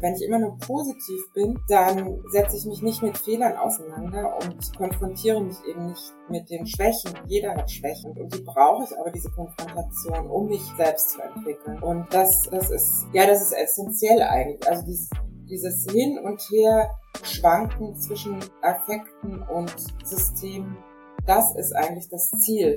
Wenn ich immer nur positiv bin, dann setze ich mich nicht mit Fehlern auseinander und konfrontiere mich eben nicht mit den Schwächen. Jeder hat Schwächen und die brauche ich aber diese Konfrontation, um mich selbst zu entwickeln. Und das, das ist, ja, das ist essentiell eigentlich. Also dieses, dieses Hin und Her schwanken zwischen Affekten und Systemen, das ist eigentlich das Ziel.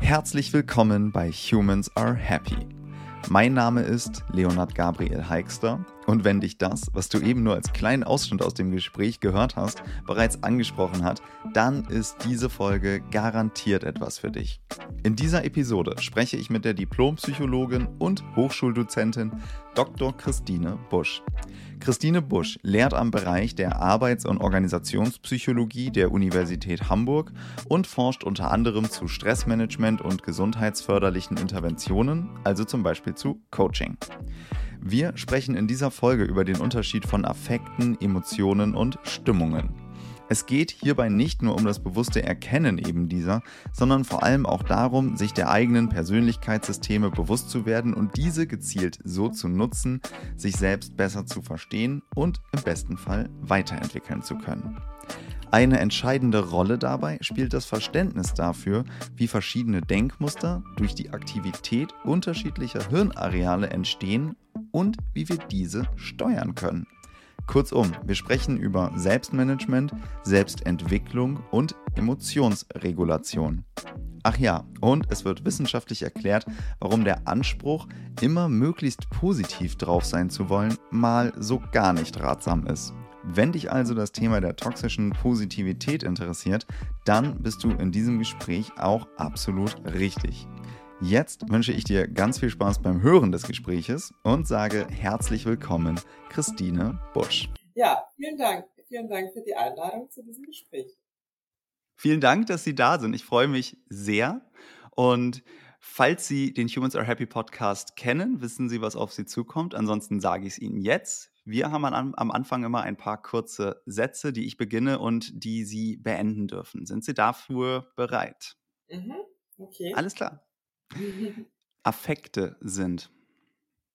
Herzlich willkommen bei Humans Are Happy mein Name ist Leonard Gabriel Heikster und wenn dich das, was du eben nur als kleinen Ausschnitt aus dem Gespräch gehört hast, bereits angesprochen hat, dann ist diese Folge garantiert etwas für dich. In dieser Episode spreche ich mit der Diplompsychologin und Hochschuldozentin Dr. Christine Busch. Christine Busch lehrt am Bereich der Arbeits- und Organisationspsychologie der Universität Hamburg und forscht unter anderem zu Stressmanagement und gesundheitsförderlichen Interventionen, also zum Beispiel zu Coaching. Wir sprechen in dieser Folge über den Unterschied von Affekten, Emotionen und Stimmungen. Es geht hierbei nicht nur um das bewusste Erkennen eben dieser, sondern vor allem auch darum, sich der eigenen Persönlichkeitssysteme bewusst zu werden und diese gezielt so zu nutzen, sich selbst besser zu verstehen und im besten Fall weiterentwickeln zu können. Eine entscheidende Rolle dabei spielt das Verständnis dafür, wie verschiedene Denkmuster durch die Aktivität unterschiedlicher Hirnareale entstehen und wie wir diese steuern können. Kurzum, wir sprechen über Selbstmanagement, Selbstentwicklung und Emotionsregulation. Ach ja, und es wird wissenschaftlich erklärt, warum der Anspruch, immer möglichst positiv drauf sein zu wollen, mal so gar nicht ratsam ist. Wenn dich also das Thema der toxischen Positivität interessiert, dann bist du in diesem Gespräch auch absolut richtig. Jetzt wünsche ich dir ganz viel Spaß beim Hören des Gespräches und sage herzlich willkommen, Christine Busch. Ja, vielen Dank. Vielen Dank für die Einladung zu diesem Gespräch. Vielen Dank, dass Sie da sind. Ich freue mich sehr. Und falls Sie den Humans Are Happy Podcast kennen, wissen Sie, was auf Sie zukommt. Ansonsten sage ich es Ihnen jetzt. Wir haben am Anfang immer ein paar kurze Sätze, die ich beginne und die Sie beenden dürfen. Sind Sie dafür bereit? Mhm, okay. Alles klar. Affekte sind?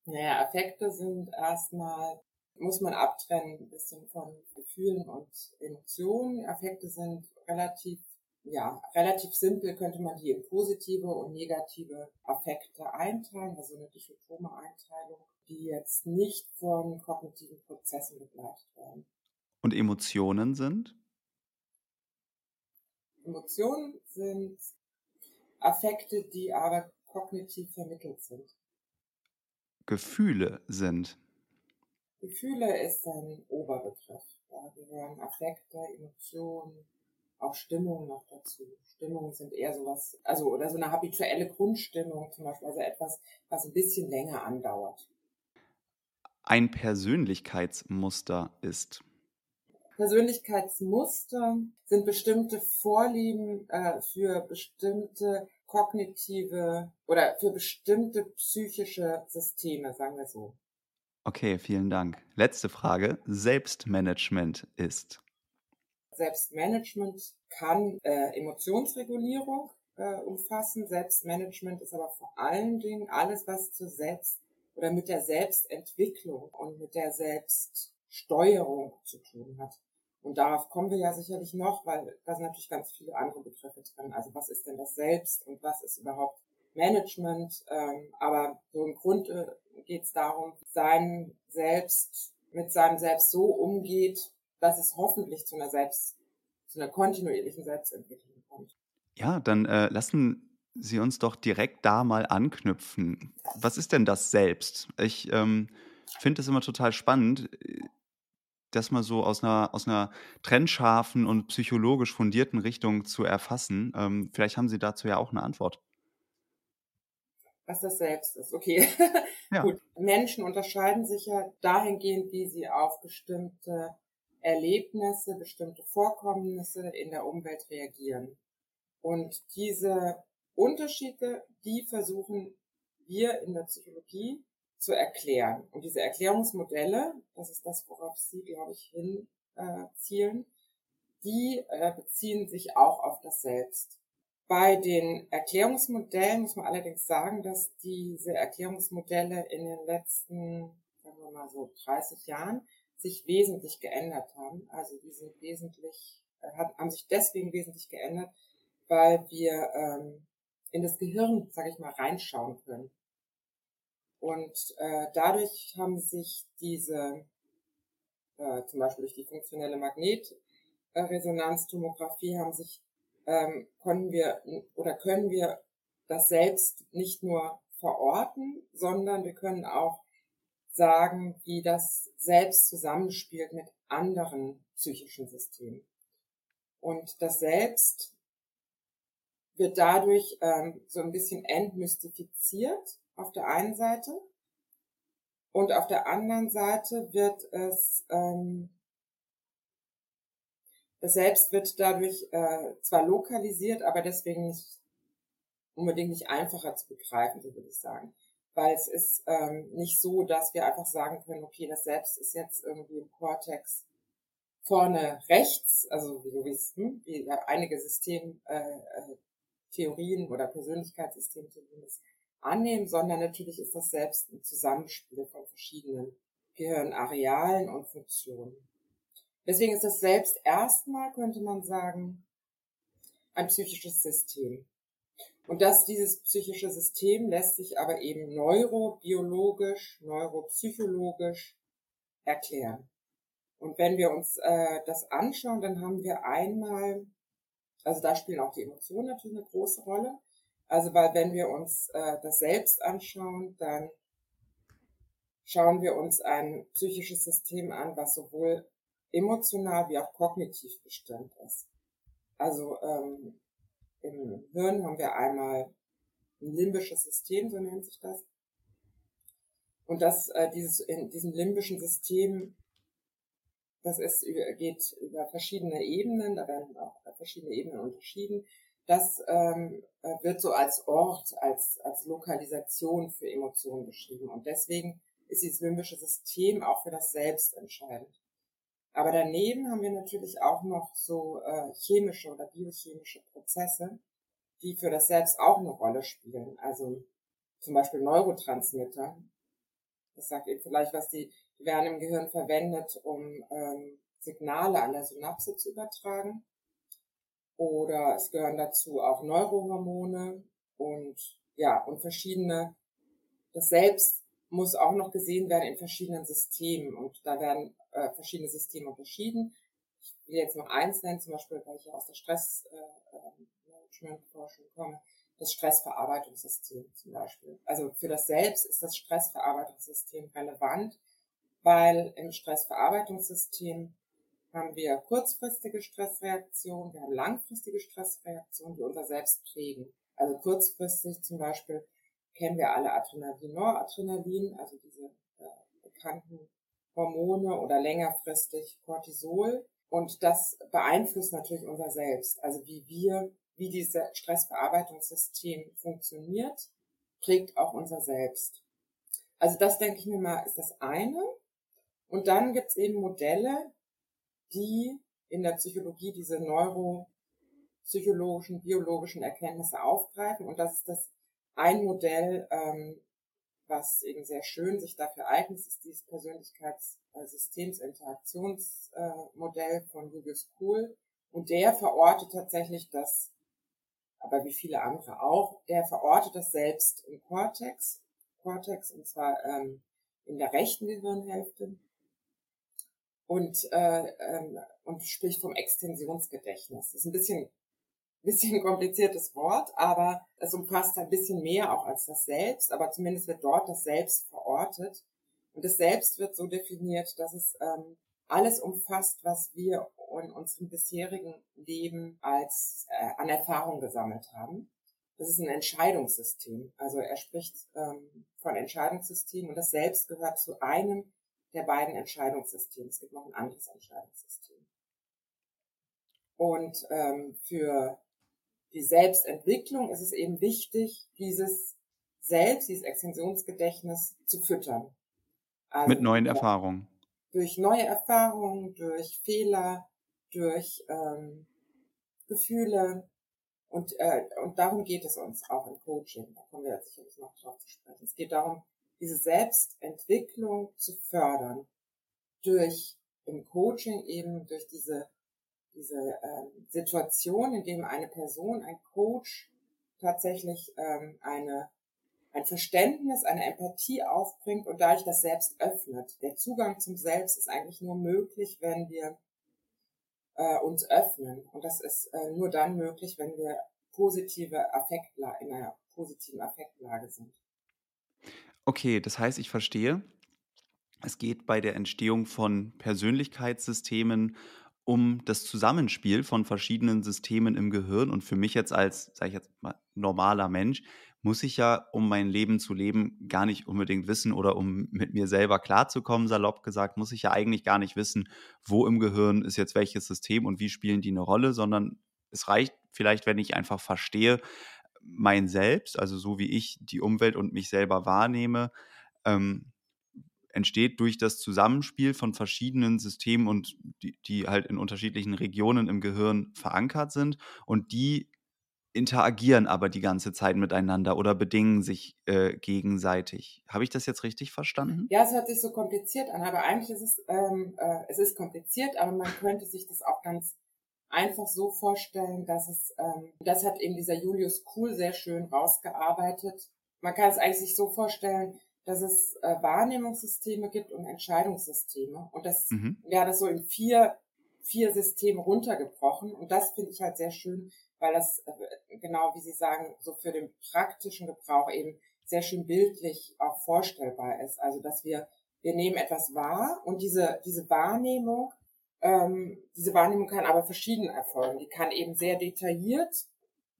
Naja, Affekte sind erstmal, muss man abtrennen ein bisschen von Gefühlen und Emotionen. Affekte sind relativ, ja, relativ simpel könnte man die in positive und negative Affekte einteilen, also eine dichotome Einteilung, die jetzt nicht von kognitiven Prozessen begleitet werden. Und Emotionen sind? Emotionen sind Affekte, die aber kognitiv vermittelt sind. Gefühle sind. Gefühle ist ein Oberbegriff. Da gehören Affekte, Emotionen, auch Stimmungen noch dazu. Stimmungen sind eher sowas, also oder so eine habituelle Grundstimmung zum Beispiel, also etwas, was ein bisschen länger andauert. Ein Persönlichkeitsmuster ist. Persönlichkeitsmuster sind bestimmte Vorlieben äh, für bestimmte kognitive oder für bestimmte psychische Systeme, sagen wir so. Okay, vielen Dank. Letzte Frage. Selbstmanagement ist. Selbstmanagement kann äh, Emotionsregulierung äh, umfassen. Selbstmanagement ist aber vor allen Dingen alles, was zur Selbst- oder mit der Selbstentwicklung und mit der Selbststeuerung zu tun hat. Und darauf kommen wir ja sicherlich noch, weil da sind natürlich ganz viele andere Begriffe drin. Also was ist denn das Selbst und was ist überhaupt Management? Ähm, aber so im Grunde geht es darum, sein Selbst mit seinem Selbst so umgeht, dass es hoffentlich zu einer Selbst, zu einer kontinuierlichen Selbstentwicklung kommt. Ja, dann äh, lassen Sie uns doch direkt da mal anknüpfen. Was ist denn das Selbst? Ich ähm, finde es immer total spannend das mal so aus einer, aus einer trennscharfen und psychologisch fundierten Richtung zu erfassen. Ähm, vielleicht haben Sie dazu ja auch eine Antwort. Was das Selbst ist, okay. Ja. Gut. Menschen unterscheiden sich ja dahingehend, wie sie auf bestimmte Erlebnisse, bestimmte Vorkommnisse in der Umwelt reagieren. Und diese Unterschiede, die versuchen wir in der Psychologie zu erklären. Und diese Erklärungsmodelle, das ist das, worauf Sie, glaube ich, hinzielen, äh, die äh, beziehen sich auch auf das Selbst. Bei den Erklärungsmodellen muss man allerdings sagen, dass diese Erklärungsmodelle in den letzten sagen wir mal so 30 Jahren, sich wesentlich geändert haben. Also die sind wesentlich, äh, haben sich deswegen wesentlich geändert, weil wir ähm, in das Gehirn, sage ich mal, reinschauen können. Und äh, dadurch haben sich diese, äh, zum Beispiel durch die funktionelle Magnetresonanztomographie, haben sich, ähm, konnten wir oder können wir das selbst nicht nur verorten, sondern wir können auch sagen, wie das selbst zusammenspielt mit anderen psychischen Systemen. Und das Selbst wird dadurch ähm, so ein bisschen entmystifiziert auf der einen Seite und auf der anderen Seite wird es ähm, das Selbst wird dadurch äh, zwar lokalisiert, aber deswegen nicht unbedingt nicht einfacher zu begreifen, so würde ich sagen. Weil es ist ähm, nicht so, dass wir einfach sagen können, okay, das Selbst ist jetzt irgendwie im Kortex vorne rechts, also so wie es hm, wie einige System äh, äh, Theorien oder Persönlichkeitssystemtheorien das annehmen, sondern natürlich ist das selbst ein Zusammenspiel von verschiedenen Gehirnarealen und Funktionen. Deswegen ist das selbst erstmal, könnte man sagen, ein psychisches System. Und dass dieses psychische System lässt sich aber eben neurobiologisch, neuropsychologisch erklären. Und wenn wir uns äh, das anschauen, dann haben wir einmal also da spielen auch die Emotionen natürlich eine große Rolle. Also weil wenn wir uns äh, das selbst anschauen, dann schauen wir uns ein psychisches System an, was sowohl emotional wie auch kognitiv bestimmt ist. Also ähm, im Hirn haben wir einmal ein limbisches System, so nennt sich das. Und das, äh, dieses, in diesem limbischen System das ist, geht über verschiedene Ebenen, da werden auch verschiedene Ebenen unterschieden. Das ähm, äh, wird so als Ort, als, als Lokalisation für Emotionen beschrieben. Und deswegen ist dieses limbische System auch für das Selbst entscheidend. Aber daneben haben wir natürlich auch noch so äh, chemische oder biochemische Prozesse, die für das Selbst auch eine Rolle spielen. Also zum Beispiel Neurotransmitter. Das sagt eben vielleicht, was die die werden im Gehirn verwendet, um ähm, Signale an der Synapse zu übertragen. Oder es gehören dazu auch Neurohormone und ja, und verschiedene, das Selbst muss auch noch gesehen werden in verschiedenen Systemen und da werden äh, verschiedene Systeme unterschieden. Ich will jetzt nur eins nennen, zum Beispiel, weil ich ja aus der Stressmanagement-Forschung äh, komme, das Stressverarbeitungssystem zum Beispiel. Also für das Selbst ist das Stressverarbeitungssystem relevant, weil im Stressverarbeitungssystem haben wir kurzfristige Stressreaktionen, wir haben langfristige Stressreaktionen, die unser Selbst prägen. Also kurzfristig zum Beispiel kennen wir alle Adrenalin, Noradrenalin, also diese äh, bekannten Hormone oder längerfristig Cortisol. Und das beeinflusst natürlich unser Selbst. Also wie wir, wie dieses Stressverarbeitungssystem funktioniert, prägt auch unser Selbst. Also das denke ich mir mal, ist das eine. Und dann gibt es eben Modelle, die in der Psychologie diese neuropsychologischen, biologischen Erkenntnisse aufgreifen. Und das ist das ein Modell, ähm, was eben sehr schön sich dafür eignet, ist dieses Persönlichkeitssystems-Interaktionsmodell äh, von Julius Kuhl. Und der verortet tatsächlich das, aber wie viele andere auch, der verortet das selbst im Cortex, Cortex und zwar ähm, in der rechten Gehirnhälfte und, äh, ähm, und spricht vom Extensionsgedächtnis. Das ist ein bisschen, bisschen kompliziertes Wort, aber es umfasst ein bisschen mehr auch als das Selbst, aber zumindest wird dort das Selbst verortet. Und das Selbst wird so definiert, dass es ähm, alles umfasst, was wir in unserem bisherigen Leben als äh, an Erfahrung gesammelt haben. Das ist ein Entscheidungssystem. Also er spricht ähm, von Entscheidungssystem und das Selbst gehört zu einem der beiden Entscheidungssysteme. Es gibt noch ein anderes Entscheidungssystem. Und ähm, für die Selbstentwicklung ist es eben wichtig, dieses Selbst, dieses Extensionsgedächtnis zu füttern. Also Mit neuen Erfahrungen. Durch neue Erfahrungen, durch Fehler, durch ähm, Gefühle. Und, äh, und darum geht es uns auch im Coaching. Da kommen wir sicherlich noch drauf zu sprechen. Es geht darum, diese Selbstentwicklung zu fördern durch im Coaching eben durch diese diese ähm, Situation, in dem eine Person, ein Coach tatsächlich ähm, eine ein Verständnis, eine Empathie aufbringt und dadurch das Selbst öffnet. Der Zugang zum Selbst ist eigentlich nur möglich, wenn wir äh, uns öffnen. Und das ist äh, nur dann möglich, wenn wir positive Affektlage, in einer positiven Affektlage sind. Okay, das heißt, ich verstehe. Es geht bei der Entstehung von Persönlichkeitssystemen um das Zusammenspiel von verschiedenen Systemen im Gehirn. Und für mich jetzt als, sage ich jetzt mal, normaler Mensch, muss ich ja, um mein Leben zu leben, gar nicht unbedingt wissen oder um mit mir selber klarzukommen, salopp gesagt, muss ich ja eigentlich gar nicht wissen, wo im Gehirn ist jetzt welches System und wie spielen die eine Rolle, sondern es reicht vielleicht, wenn ich einfach verstehe, mein Selbst, also so wie ich die Umwelt und mich selber wahrnehme, ähm, entsteht durch das Zusammenspiel von verschiedenen Systemen und die, die halt in unterschiedlichen Regionen im Gehirn verankert sind und die interagieren aber die ganze Zeit miteinander oder bedingen sich äh, gegenseitig. Habe ich das jetzt richtig verstanden? Ja, es hört sich so kompliziert an, aber eigentlich ist es, ähm, äh, es ist kompliziert, aber man könnte sich das auch ganz einfach so vorstellen, dass es, ähm, das hat eben dieser Julius Kuhl sehr schön rausgearbeitet. Man kann es eigentlich sich so vorstellen, dass es äh, Wahrnehmungssysteme gibt und Entscheidungssysteme. Und das, mhm. ja, das so in vier, vier Systeme runtergebrochen. Und das finde ich halt sehr schön, weil das, äh, genau wie Sie sagen, so für den praktischen Gebrauch eben sehr schön bildlich auch vorstellbar ist. Also, dass wir, wir nehmen etwas wahr und diese, diese Wahrnehmung, ähm, diese Wahrnehmung kann aber verschieden erfolgen. Die kann eben sehr detailliert,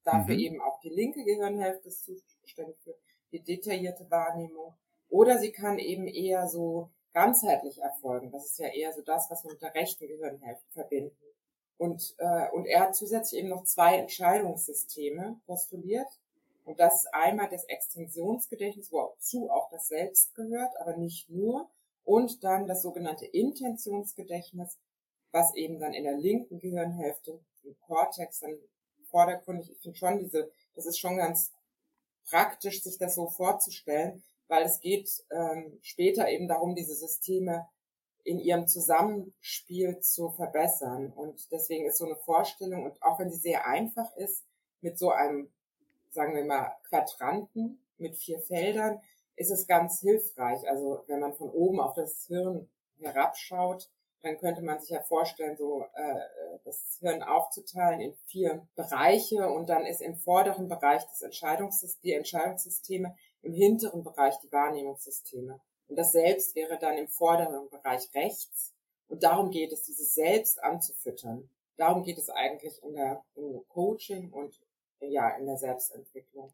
dafür mhm. eben auch die linke Gehirnhälfte ist zuständig für die detaillierte Wahrnehmung. Oder sie kann eben eher so ganzheitlich erfolgen. Das ist ja eher so das, was wir mit der rechten Gehirnhälfte verbinden. Und, äh, und er hat zusätzlich eben noch zwei Entscheidungssysteme postuliert. Und das ist einmal das Extensionsgedächtnis, wozu auch das Selbst gehört, aber nicht nur. Und dann das sogenannte Intentionsgedächtnis, was eben dann in der linken Gehirnhälfte, im Kortex, dann vordergründig, ich finde schon diese, das ist schon ganz praktisch, sich das so vorzustellen, weil es geht ähm, später eben darum, diese Systeme in ihrem Zusammenspiel zu verbessern. Und deswegen ist so eine Vorstellung, und auch wenn sie sehr einfach ist, mit so einem, sagen wir mal, Quadranten mit vier Feldern, ist es ganz hilfreich. Also wenn man von oben auf das Hirn herabschaut, dann könnte man sich ja vorstellen, so äh, das Hirn aufzuteilen in vier Bereiche und dann ist im vorderen Bereich das Entscheidungssystem, die Entscheidungssysteme, im hinteren Bereich die Wahrnehmungssysteme. Und das Selbst wäre dann im vorderen Bereich rechts. Und darum geht es, dieses Selbst anzufüttern. Darum geht es eigentlich in der im Coaching und ja in der Selbstentwicklung.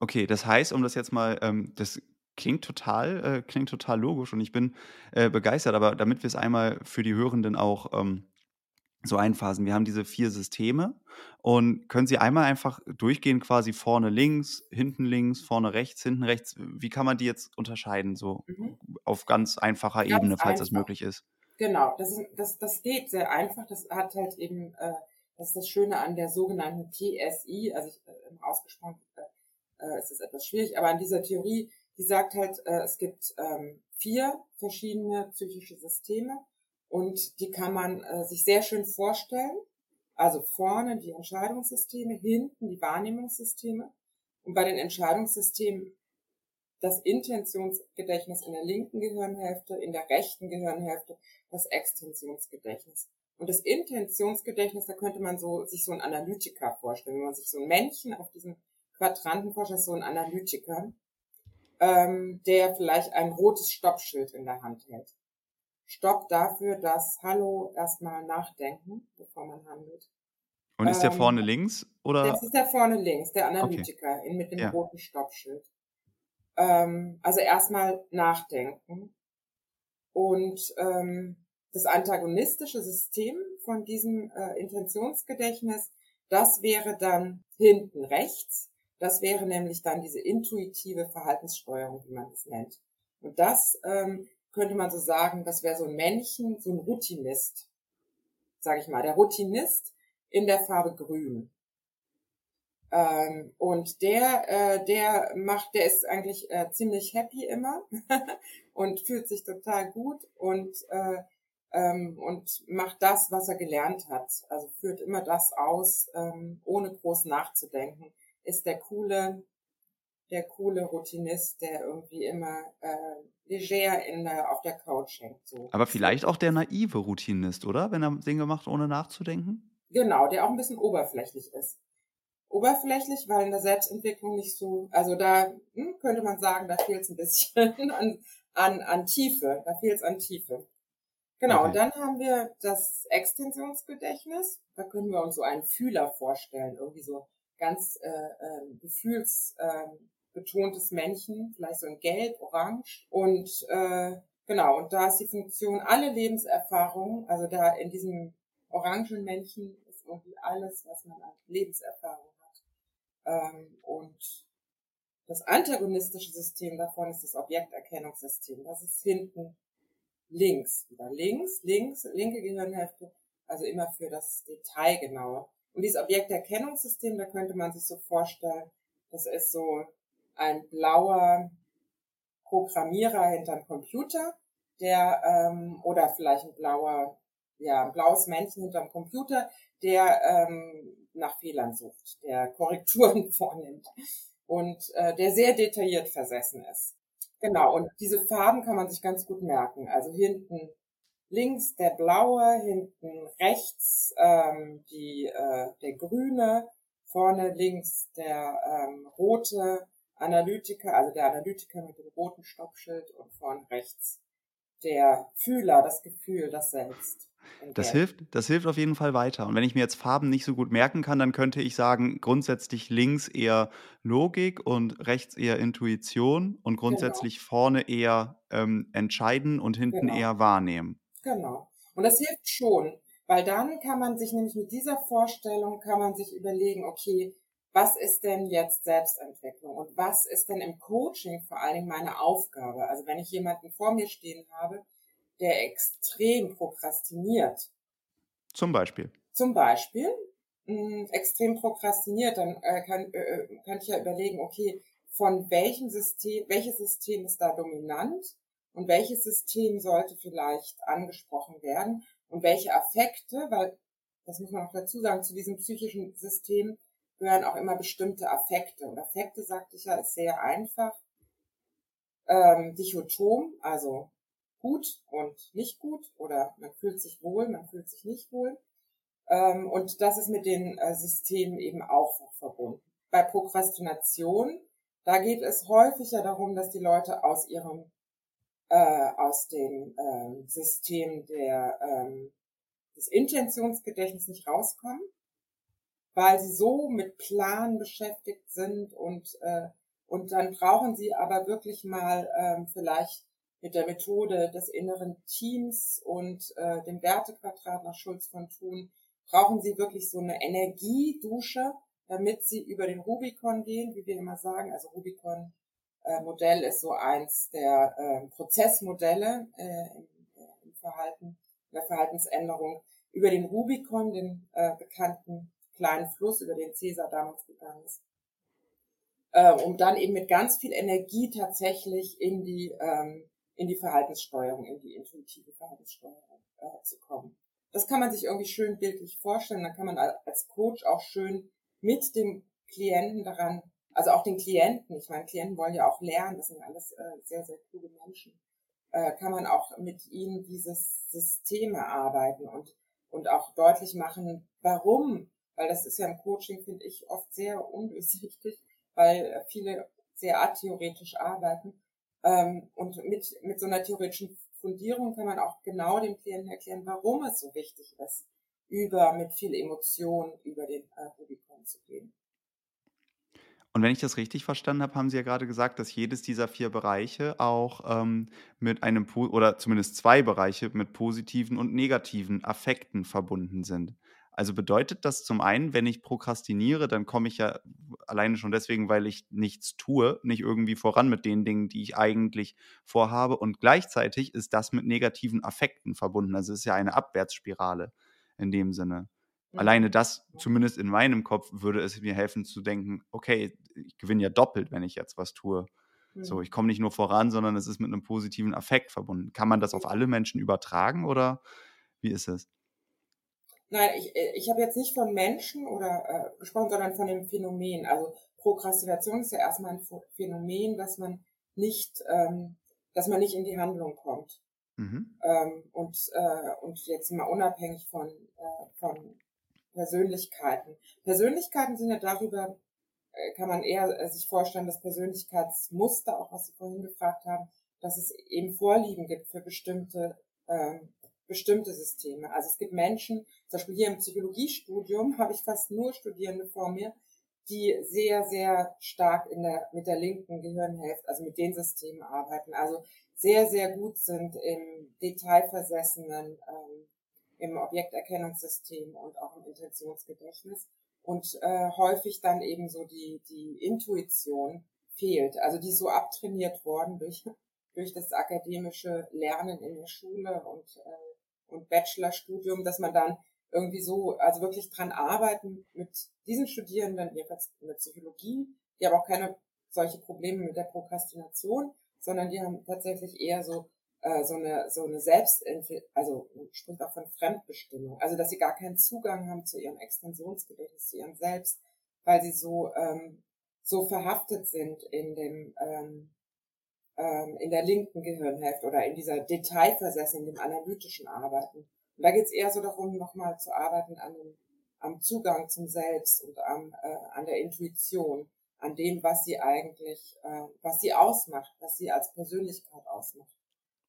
Okay, das heißt, um das jetzt mal, ähm, das klingt total, äh, klingt total logisch und ich bin äh, begeistert, aber damit wir es einmal für die Hörenden auch ähm, so einphasen. Wir haben diese vier Systeme und können Sie einmal einfach durchgehen, quasi vorne links, hinten links, vorne rechts, hinten rechts. Wie kann man die jetzt unterscheiden, so mhm. auf ganz einfacher ganz Ebene, falls einfach. das möglich ist? Genau, das, ist, das, das geht sehr einfach. Das hat halt eben, äh, das ist das Schöne an der sogenannten TSI, also ich, äh, ausgesprochen äh, äh, ist es etwas schwierig, aber an dieser Theorie, die sagt halt, äh, es gibt ähm, vier verschiedene psychische Systeme und die kann man äh, sich sehr schön vorstellen. Also vorne die Entscheidungssysteme, hinten die Wahrnehmungssysteme. Und bei den Entscheidungssystemen das Intentionsgedächtnis in der linken Gehirnhälfte, in der rechten Gehirnhälfte das Extensionsgedächtnis. Und das Intentionsgedächtnis, da könnte man so, sich so ein Analytiker vorstellen. Wenn man sich so ein Männchen auf diesem Quadranten vorstellt, so ein Analytiker, ähm, der vielleicht ein rotes Stoppschild in der Hand hält. Stopp dafür, dass Hallo erstmal nachdenken, bevor man handelt. Und ist der ähm, vorne links oder? Das ist der vorne links, der Analytiker okay. mit dem ja. roten Stoppschild. Ähm, also erstmal nachdenken. Und ähm, das antagonistische System von diesem äh, Intentionsgedächtnis, das wäre dann hinten rechts. Das wäre nämlich dann diese intuitive Verhaltenssteuerung, wie man es nennt. Und das ähm, könnte man so sagen, das wäre so ein Männchen, so ein Routinist, sage ich mal. Der Routinist in der Farbe Grün. Ähm, und der, äh, der macht, der ist eigentlich äh, ziemlich happy immer und fühlt sich total gut und äh, ähm, und macht das, was er gelernt hat. Also führt immer das aus, ähm, ohne groß nachzudenken. Ist der coole, der coole Routinist, der irgendwie immer äh, leger in der, auf der Couch hängt. So. Aber vielleicht auch der naive Routinist, oder? Wenn er Dinge macht, ohne nachzudenken? Genau, der auch ein bisschen oberflächlich ist. Oberflächlich, weil in der Selbstentwicklung nicht so, also da hm, könnte man sagen, da fehlt es ein bisschen an, an, an Tiefe. Da fehlt es an Tiefe. Genau, okay. und dann haben wir das Extensionsgedächtnis. Da können wir uns so einen Fühler vorstellen, irgendwie so ganz äh, äh, gefühlsbetontes äh, Männchen, vielleicht so in Gelb, Orange. Und äh, genau, und da ist die Funktion alle Lebenserfahrungen, also da in diesem orangen Männchen ist irgendwie alles, was man an Lebenserfahrung hat. Ähm, und das antagonistische System davon ist das Objekterkennungssystem. Das ist hinten links, wieder links, links, linke Gehirnhälfte, also immer für das Detail genauer. Und dieses Objekterkennungssystem, da könnte man sich so vorstellen, das ist so ein blauer Programmierer hinterm Computer, der ähm, oder vielleicht ein blauer, ja, ein blaues Männchen hinterm Computer, der ähm, nach Fehlern sucht, der Korrekturen vornimmt und äh, der sehr detailliert versessen ist. Genau, und diese Farben kann man sich ganz gut merken. Also hinten links der blaue, hinten rechts ähm, die, äh, der grüne, vorne links der ähm, rote Analytiker, also der Analytiker mit dem roten Stoppschild und vorne rechts der Fühler, das Gefühl, das Selbst. Das hilft, das hilft auf jeden Fall weiter. Und wenn ich mir jetzt Farben nicht so gut merken kann, dann könnte ich sagen, grundsätzlich links eher Logik und rechts eher Intuition und Genau, grundsätzlich vorne eher ähm, entscheiden und hinten genau, eher wahrnehmen. Genau. Und das hilft schon, weil dann kann man sich nämlich mit dieser Vorstellung kann man sich überlegen, okay, was ist denn jetzt Selbstentwicklung und was ist denn im Coaching vor allen Dingen meine Aufgabe? Also wenn ich jemanden vor mir stehen habe, der extrem prokrastiniert. Zum Beispiel. Zum Beispiel mh, hm, extrem prokrastiniert, dann äh, kann, äh, äh, kann ich ja überlegen, okay, von welchem System, welches System ist da dominant und welches System sollte vielleicht angesprochen werden und welche Affekte, weil das muss man auch dazu sagen, zu diesem psychischen System gehören auch immer bestimmte Affekte. Und Affekte, sagte ich ja, ist sehr einfach. Ähm, dichotom, also gut und nicht gut oder man fühlt sich wohl, man fühlt sich nicht wohl. Ähm, und das ist mit den äh, Systemen eben auch verbunden. Bei Prokrastination, da geht es häufiger darum, dass die Leute aus ihrem äh, aus dem ähm, System der ähm, des Intentionsgedächtnisses nicht rauskommen, weil sie so mit Plan beschäftigt sind und äh, und dann brauchen sie aber wirklich mal ähm, vielleicht mit der Methode des inneren Teams und äh, dem Wertequadrat nach Schulz von Thun brauchen Sie wirklich so eine Energiedusche, damit Sie über den Rubikon gehen, wie wir immer sagen. Also Rubikon äh, Modell ist so eins der äh, Prozessmodelle äh, im, im Verhalten, der Verhaltensänderung. Über den Rubikon, den äh, bekannten kleinen Fluss, über den Cäsar damals gegangen ist, äh, um dann eben mit ganz viel Energie tatsächlich in die ähm, in die Verhaltenssteuerung, in die intuitive Verhaltenssteuerung äh, zu kommen. Das kann man sich irgendwie schön bildlich vorstellen. Dann kann man als Coach auch schön mit dem Klienten daran, also auch den Klienten, ich meine, Klienten wollen ja auch lernen, das sind alles äh, sehr, sehr kluge Menschen, äh, kann man auch mit ihnen dieses System erarbeiten und, und auch deutlich machen, warum, weil das ist ja im Coaching, finde ich, oft sehr undurchsichtig, weil viele sehr atheoretisch arbeiten. Ähm, und mit, mit so einer theoretischen Fundierung kann man auch genau dem Klienten erklären, warum es so wichtig ist, über mit viel Emotion über den äh, Rubikon zu gehen. Und wenn ich das richtig verstanden habe, haben Sie ja gerade gesagt, dass jedes dieser vier Bereiche auch ähm, mit einem, oder zumindest zwei Bereiche mit positiven und negativen Affekten verbunden sind. Also bedeutet das zum einen, wenn ich prokrastiniere, dann komme ich ja alleine schon deswegen, weil ich nichts tue, nicht irgendwie voran mit den Dingen, die ich eigentlich vorhabe. Und gleichzeitig ist das mit negativen Affekten verbunden. Also es ist ja eine Abwärtsspirale in dem Sinne. Mhm. Alleine das, zumindest in meinem Kopf, würde es mir helfen zu denken, okay, ich gewinne ja doppelt, wenn ich jetzt was tue. Mhm. So, ich komme nicht nur voran, sondern es ist mit einem positiven Affekt verbunden. Kann man das auf alle Menschen übertragen oder wie ist es? Nein, ich, äh, ich habe jetzt nicht von Menschen oder äh, gesprochen, sondern von dem Phänomen. Also Prokrastination ist ja erstmal ein Phänomen, dass man nicht, ähm, dass man nicht in die Handlung kommt. Mhm. Ähm, und, äh, und jetzt mal unabhängig von, äh, von Persönlichkeiten. Persönlichkeiten sind ja darüber, äh, kann man eher äh, sich vorstellen, dass Persönlichkeitsmuster, auch was Sie vorhin gefragt haben, dass es eben Vorlieben gibt für bestimmte ähm, bestimmte Systeme. Also es gibt Menschen, zum Beispiel hier im Psychologiestudium habe ich fast nur Studierende vor mir, die sehr, sehr stark in der, mit der linken Gehirnhälfte, also mit den Systemen arbeiten, also sehr, sehr gut sind im detailversessenen, ähm, im Objekterkennungssystem und auch im Intentionsgedächtnis und äh, häufig dann eben so die, die Intuition fehlt. Also die ist so abtrainiert worden durch, durch das akademische Lernen in der Schule und äh, und Bachelorstudium, dass man dann irgendwie so, also wirklich dran arbeiten mit diesen Studierenden, jedenfalls in der Psychologie, die haben auch keine solche Probleme mit der Prokrastination, sondern die haben tatsächlich eher so äh, so eine so eine Selbstentwicklung, also spricht auch von Fremdbestimmung, also dass sie gar keinen Zugang haben zu ihrem Extensionsgedächtnis, zu ihrem Selbst, weil sie so ähm, so verhaftet sind in dem ähm, ähm, in der linken Gehirnhälfte oder in dieser Detailversessen, in dem analytischen Arbeiten. Und da geht es eher so darum, nochmal zu arbeiten an dem, am Zugang zum Selbst und am, äh, an der Intuition, an dem, was sie eigentlich, äh, was sie ausmacht, was sie als Persönlichkeit ausmacht.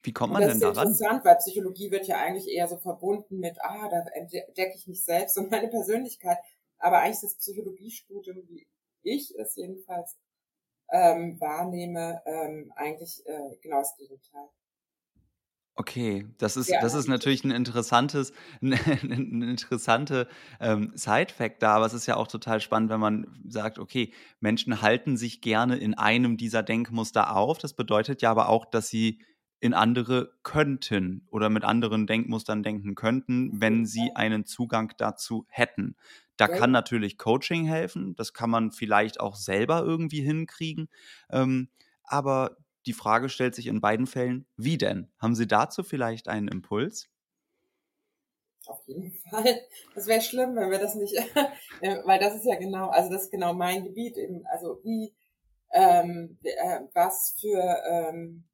Wie kommt man denn daran? Das ist interessant, weil Psychologie wird ja eigentlich eher so verbunden mit, ah, da entdecke ich mich selbst und meine Persönlichkeit. Aber eigentlich ist das Psychologiestudium, wie ich es jedenflich ähm, wahrnehme, ähm, eigentlich äh, genau das Gegenteil. Okay, das ist, ja, das ist natürlich ein interessantes, ein, ein interessante ähm, Side-Fact da, aber es ist ja auch total spannend, wenn man sagt, okay, Menschen halten sich gerne in einem dieser Denkmuster auf. Das bedeutet ja aber auch, dass sie in andere könnten oder mit anderen Denkmustern denken könnten, wenn sie einen Zugang dazu hätten. Da kann natürlich Coaching helfen, das kann man vielleicht auch selber irgendwie hinkriegen. Ähm, aber die Frage stellt sich in beiden Fällen, wie denn? Haben Sie dazu vielleicht einen Impuls? Auf jeden Fall. Das wäre schlimm, wenn wir das nicht, äh, weil das ist ja genau, also das ist genau mein Gebiet eben. Also wie, ähm, äh, was für ähm,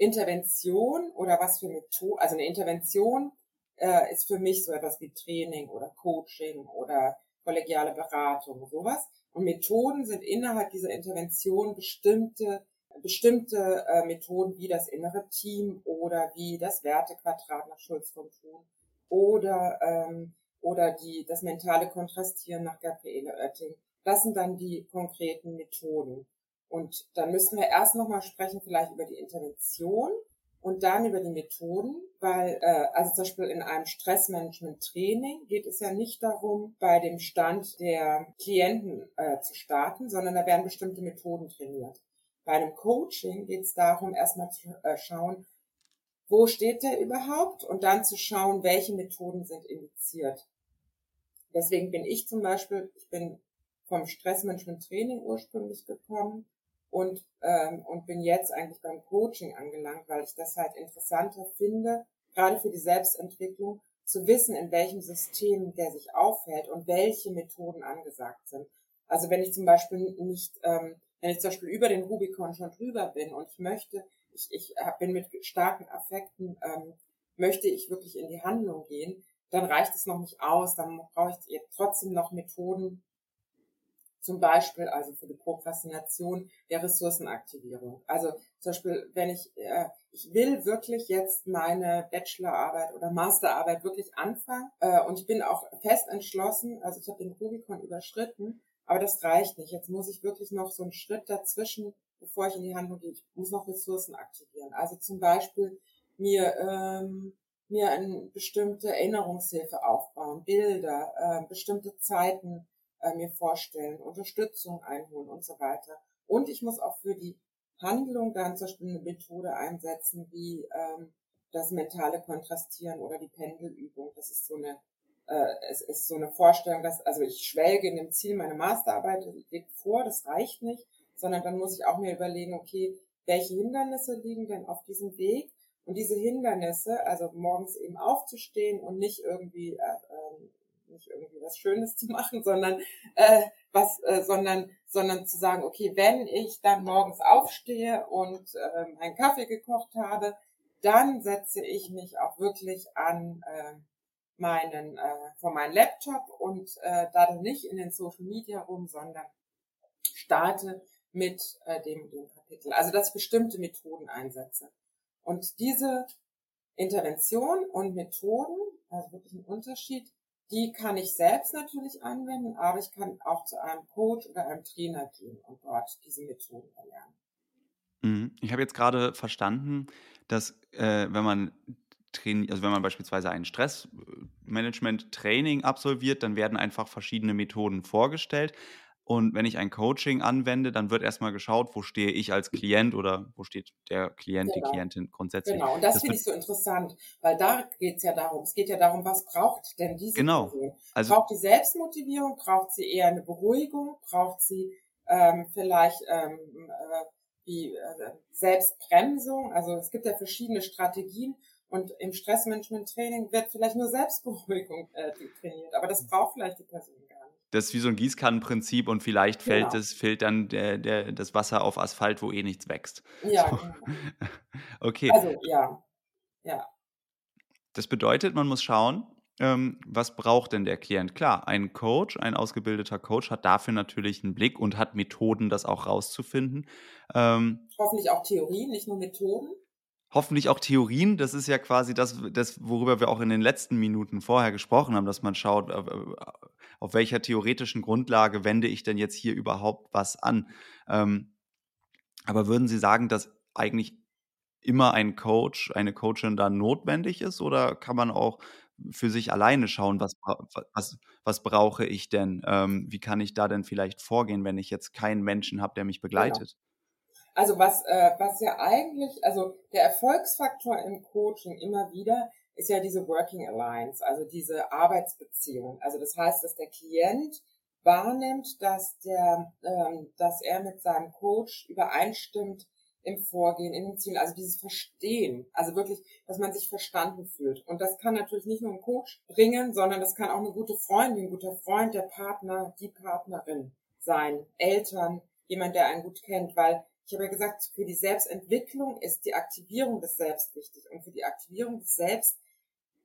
Intervention oder was für Methode, also eine Intervention äh, ist für mich so etwas wie Training oder Coaching oder kollegiale Beratung, sowas. Und Methoden sind innerhalb dieser Intervention bestimmte bestimmte äh, Methoden wie das innere Team oder wie das Wertequadrat nach Schulz von Thun oder ähm, oder die das mentale Kontrastieren nach Gabriele Oetting. Das sind dann die konkreten Methoden. Und dann müssen wir erst nochmal sprechen, vielleicht über die Intervention und dann über die Methoden, weil äh, also zum Beispiel in einem Stressmanagement-Training geht es ja nicht darum, bei dem Stand der Klienten äh, zu starten, sondern da werden bestimmte Methoden trainiert. Bei einem Coaching geht es darum, erstmal zu äh, schauen, wo steht der überhaupt und dann zu schauen, welche Methoden sind indiziert. Deswegen bin ich zum Beispiel, ich bin vom Stressmanagement-Training ursprünglich gekommen und, ähm, und bin jetzt eigentlich beim Coaching angelangt, weil ich das halt interessanter finde, gerade für die Selbstentwicklung, zu wissen, in welchem System der sich aufhält und welche Methoden angesagt sind. Also wenn ich zum Beispiel nicht, ähm, wenn ich zum Beispiel über den Rubicon schon drüber bin und ich möchte, ich, ich bin mit starken Affekten, ähm, möchte ich wirklich in die Handlung gehen, dann reicht es noch nicht aus, dann brauche ich trotzdem noch Methoden, zum Beispiel also für die Prokrastination der Ressourcenaktivierung. Also zum Beispiel, wenn ich, äh, ich will wirklich jetzt meine Bachelorarbeit oder Masterarbeit wirklich anfangen äh, und ich bin auch fest entschlossen, also ich habe den Rubikon überschritten, aber das reicht nicht. Jetzt muss ich wirklich noch so einen Schritt dazwischen, bevor ich in die Handlung gehe. Ich muss noch Ressourcen aktivieren. Also zum Beispiel mir ähm, mir eine bestimmte Erinnerungshilfe aufbauen, Bilder, äh, bestimmte Zeiten äh, mir vorstellen, Unterstützung einholen und so weiter. Und ich muss auch für die Handlung dann zum Beispiel eine Methode einsetzen, wie ähm, das mentale Kontrastieren oder die Pendelübung. Das ist so eine äh, es ist so eine Vorstellung, dass, also ich schwelge in dem Ziel, meine Masterarbeit liegt vor, das reicht nicht, sondern dann muss ich auch mir überlegen, okay, welche Hindernisse liegen denn auf diesem Weg? Und diese Hindernisse, also morgens eben aufzustehen und nicht irgendwie, äh, äh, nicht irgendwie was Schönes zu machen, sondern äh, was, äh, sondern, sondern zu sagen, okay, wenn ich dann morgens aufstehe und äh, meinen Kaffee gekocht habe, dann setze ich mich auch wirklich an äh, meinen, äh, vor meinen Laptop und äh, da nicht in den Social Media rum, sondern starte mit äh, dem, dem Kapitel. Also dass ich bestimmte Methoden einsetze. Und diese Intervention und Methoden, also wirklich ein Unterschied, die kann ich selbst natürlich anwenden, aber ich kann auch zu einem Coach oder einem Trainer gehen und dort diese Methoden erlernen. Mhm. Ich habe jetzt gerade verstanden, dass äh, wenn man also wenn man beispielsweise ein Stressmanagement-Training absolviert, dann werden einfach verschiedene Methoden vorgestellt. Und wenn ich ein Coaching anwende, dann wird erstmal geschaut, wo stehe ich als Klient oder wo steht der Klient, genau. die Klientin grundsätzlich. Genau, und das, das finde ich so interessant, weil da geht es ja darum, es geht ja darum, was braucht denn diese genau. Person? Also, braucht die Selbstmotivierung, braucht sie eher eine Beruhigung, braucht sie ähm, vielleicht ähm, äh, wie äh, Selbstbremsung? Also es gibt ja verschiedene Strategien und im Stressmanagement-Training wird vielleicht nur Selbstberuhigung äh, trainiert, aber das braucht vielleicht die Person das ist wie so ein Gießkannenprinzip und vielleicht fällt, genau. das, fällt dann der, der, das Wasser auf Asphalt, wo eh nichts wächst. Ja. So. Genau. okay. Also, ja. Ja. Das bedeutet, man muss schauen, ähm, was braucht denn der Klient? Klar, ein Coach, ein ausgebildeter Coach hat dafür natürlich einen Blick und hat Methoden, das auch rauszufinden. Ähm, Hoffentlich auch Theorien, nicht nur Methoden hoffentlich auch Theorien. Das ist ja quasi das, das, worüber wir auch in den letzten Minuten vorher gesprochen haben, dass man schaut, auf welcher theoretischen Grundlage wende ich denn jetzt hier überhaupt was an. Ähm, aber würden Sie sagen, dass eigentlich immer ein Coach, eine Coachin da notwendig ist oder kann man auch für sich alleine schauen, was, was, was brauche ich denn? Ähm, wie kann ich da denn vielleicht vorgehen, wenn ich jetzt keinen Menschen habe, der mich genau. begleitet? Genau. Also was, äh, was ja eigentlich, also der Erfolgsfaktor im Coaching immer wieder ist ja diese Working Alliance, also diese Arbeitsbeziehung. Also das heißt, dass der Klient wahrnimmt, dass der, ähm, dass er mit seinem Coach übereinstimmt im Vorgehen, in den Zielen, also dieses Verstehen, also wirklich, dass man sich verstanden fühlt. Und das kann natürlich nicht nur ein Coach bringen, sondern das kann auch eine gute Freundin, ein guter Freund, der Partner, die Partnerin sein, Eltern, jemand, der einen gut kennt, weil ich habe ja gesagt, für die Selbstentwicklung ist die Aktivierung des Selbst wichtig. Und für die Aktivierung des Selbst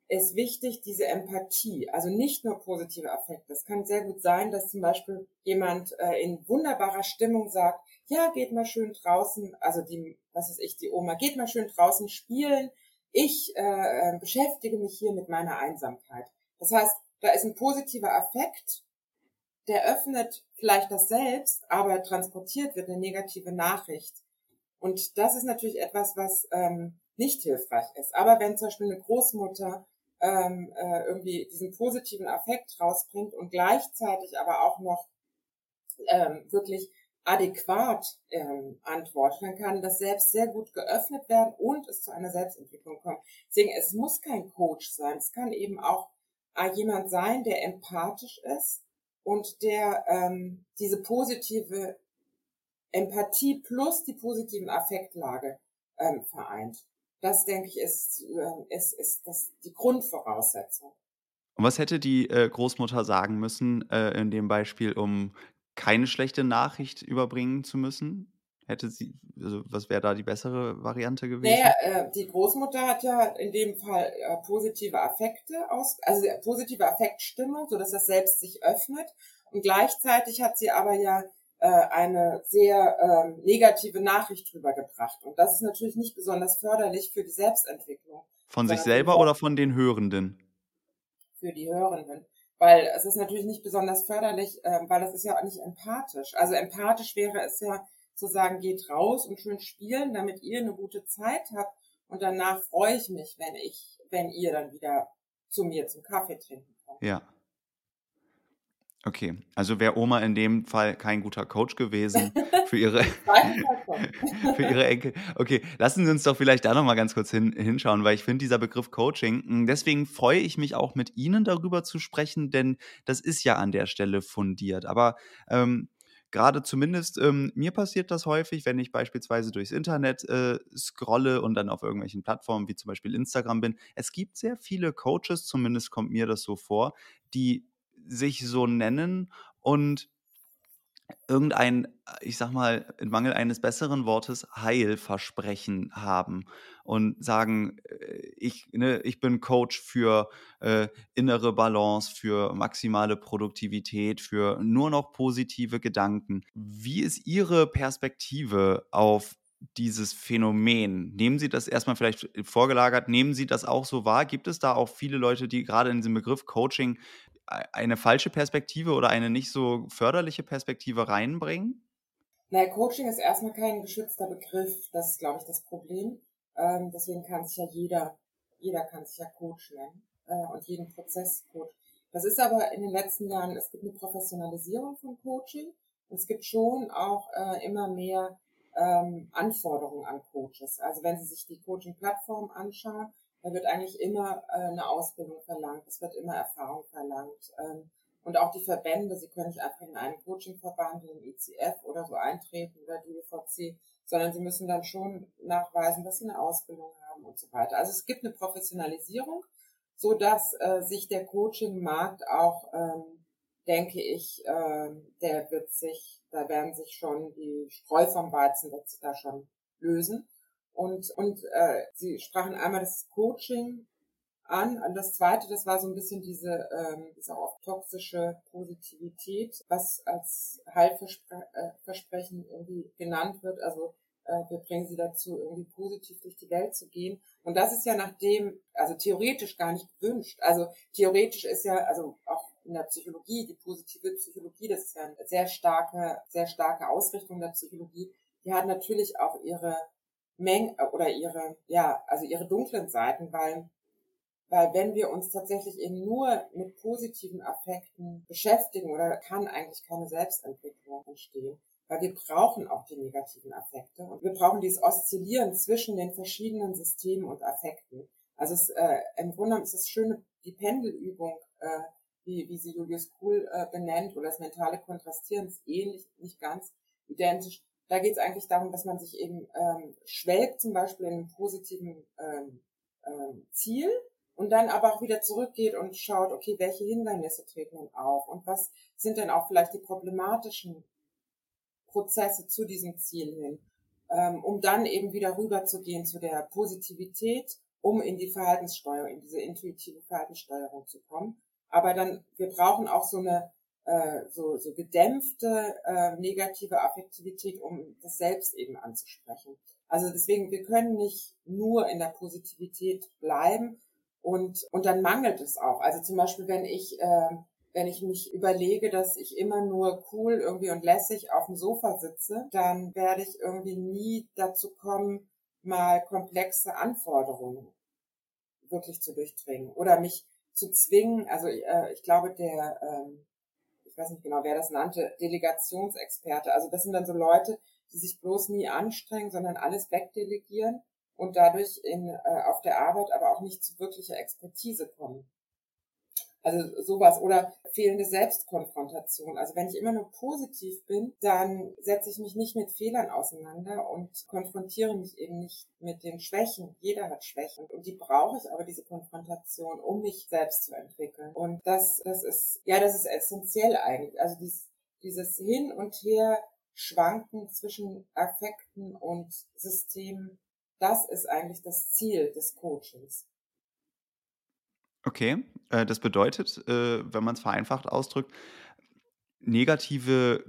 ist wichtig diese Empathie, also nicht nur positive Affekte. Es kann sehr gut sein, dass zum Beispiel jemand äh, in wunderbarer Stimmung sagt, ja, geht mal schön draußen, also die, was ist ich, die Oma, geht mal schön draußen spielen. Ich äh, äh, beschäftige mich hier mit meiner Einsamkeit. Das heißt, da ist ein positiver Affekt, der öffnet vielleicht das Selbst, aber transportiert wird eine negative Nachricht. Und das ist natürlich etwas, was ähm, nicht hilfreich ist. Aber wenn zum Beispiel eine Großmutter ähm, äh, irgendwie diesen positiven Affekt rausbringt und gleichzeitig aber auch noch ähm, wirklich adäquat ähm, antwortet, kann das selbst sehr gut geöffnet werden und es zu einer Selbstentwicklung kommt. Deswegen, es muss kein Coach sein, es kann eben auch äh, jemand sein, der empathisch ist und der ähm, diese positive Empathie plus die positiven Affektlage ähm, vereint. Das, denke ich, ist, äh, ist, ist das die Grundvoraussetzung. Und was hätte die äh, Großmutter sagen müssen äh, in dem Beispiel, um keine schlechte Nachricht überbringen zu müssen? Hätte sie, also was wäre da die bessere Variante gewesen? Naja, äh, die Großmutter hat ja in dem Fall äh, positive Affekte aus, also positive Affektstimmung, so dass das Selbst sich öffnet. Und gleichzeitig hat sie aber ja eine sehr ähm, negative Nachricht rübergebracht. Und das ist natürlich nicht besonders förderlich für die Selbstentwicklung. Von sich selber oder von den Hörenden? Für die Hörenden. Weil es ist natürlich nicht besonders förderlich, äh, weil das ist ja auch nicht empathisch. Also empathisch wäre es ja zu sagen, geht raus und schön spielen, damit ihr eine gute Zeit habt. Und danach freue ich mich, wenn ich, wenn ihr dann wieder zu mir zum Kaffee trinken kommt. Ja. Okay, also wäre Oma in dem Fall kein guter Coach gewesen für ihre, für ihre Enkel. Okay, lassen Sie uns doch vielleicht da nochmal ganz kurz hin, hinschauen, weil ich finde dieser Begriff Coaching, hm, deswegen freue ich mich auch mit Ihnen darüber zu sprechen, denn das ist ja an der Stelle fundiert. Aber ähm, gerade zumindest ähm, mir passiert das häufig, wenn ich beispielsweise durchs Internet äh, scrolle und dann auf irgendwelchen Plattformen wie zum Beispiel Instagram bin. Es gibt sehr viele Coaches, zumindest kommt mir das so vor, die sich so nennen und irgendein, ich sag mal, in Mangel eines besseren Wortes, Heilversprechen haben und sagen, äh, ich, ne, ich bin Coach für äh, innere Balance, für maximale Produktivität, für nur noch positive Gedanken. Wie ist Ihre Perspektive auf dieses Phänomen? Nehmen Sie das erstmal vielleicht vorgelagert, nehmen Sie das auch so wahr? Gibt es da auch viele Leute, die gerade in diesem Begriff Coaching eine falsche Perspektive oder eine nicht so förderliche Perspektive reinbringen? Naja, Coaching ist erstmal kein geschützter Begriff. Das ist, glaube ich, das Problem. Ähm, deswegen kann sich ja jeder, jeder kann sich ja Coach nennen äh, und jeden Prozess Coach. Das ist aber in den letzten Jahren, es gibt eine Professionalisierung von Coaching und es gibt schon auch äh, immer mehr ähm, Anforderungen an Coaches. Also wenn Sie sich die Coaching-Plattform anschauen, da wird eigentlich immer äh, eine Ausbildung verlangt, es wird immer Erfahrung verlangt. Ähm, und auch die Verbände, sie können nicht einfach in einen Coachingverband, in den ICF oder so eintreten oder die UVC, sondern sie müssen dann schon nachweisen, dass sie eine Ausbildung haben und so weiter. Also es gibt eine Professionalisierung, so dass äh, sich der Coaching-Markt auch, ähm, denke ich, äh, der wird sich, da werden sich schon die Streu vom Weizen wird sich da schon lösen. Und, und äh, sie sprachen einmal das Coaching an. Und das zweite, das war so ein bisschen diese, ähm, diese auch toxische Positivität, was als Heilversprechen äh, irgendwie genannt wird. Also äh, wir bringen sie dazu, irgendwie positiv durch die Welt zu gehen. Und das ist ja nachdem, also theoretisch gar nicht gewünscht. Also theoretisch ist ja, also auch in der Psychologie, die positive Psychologie, das ist ja eine sehr starke, sehr starke Ausrichtung der Psychologie, die hat natürlich auch ihre Menge oder ihre, ja, also ihre dunklen Seiten, weil, weil wenn wir uns tatsächlich eben nur mit positiven Affekten beschäftigen oder kann eigentlich keine Selbstentwicklung entstehen, weil wir brauchen auch die negativen Affekte und wir brauchen dieses Oszillieren zwischen den verschiedenen Systemen und Affekten. Also es, äh, im Grunde ist es schöne, die Pendelübung, äh, wie, wie sie Julius Kuhl äh, benennt, oder das mentale Kontrastieren ist ähnlich, nicht ganz identisch. Da geht es eigentlich darum, dass man sich eben ähm, schwelgt, zum Beispiel in einem positiven ähm, ähm, Ziel und dann aber auch wieder zurückgeht und schaut, okay, welche Hindernisse treten denn auf und was sind denn auch vielleicht die problematischen Prozesse zu diesem Ziel hin, ähm, um dann eben wieder rüber zu gehen zu der Positivität, um in die Verhaltenssteuerung, in diese intuitive Verhaltenssteuerung zu kommen. Aber dann, wir brauchen auch so eine äh, so, so gedämpfte äh, negative Affektivität, um das selbst eben anzusprechen. Also deswegen, wir können nicht nur in der Positivität bleiben und, und dann mangelt es auch. Also zum Beispiel, wenn ich, äh, wenn ich mich überlege, dass ich immer nur cool irgendwie und lässig auf dem Sofa sitze, dann werde ich irgendwie nie dazu kommen, mal komplexe Anforderungen wirklich zu durchdringen oder mich zu zwingen. Also äh, ich glaube, der ähm, ich weiß nicht genau, wer das nannte, Delegationsexperte. Also das sind dann so Leute, die sich bloß nie anstrengen, sondern alles wegdelegieren und dadurch in, äh, auf der Arbeit aber auch nicht zu wirklicher Expertise kommen. Also sowas oder fehlende Selbstkonfrontation. Also wenn ich immer nur positiv bin, dann setze ich mich nicht mit Fehlern auseinander und konfrontiere mich eben nicht mit den Schwächen. Jeder hat Schwächen und die brauche ich aber diese Konfrontation, um mich selbst zu entwickeln. Und das, das ist, ja, das ist essentiell eigentlich. Also dieses, dieses Hin und Her Schwanken zwischen Affekten und Systemen, das ist eigentlich das Ziel des Coachings. Okay, äh, das bedeutet, äh, wenn man es vereinfacht ausdrückt, negative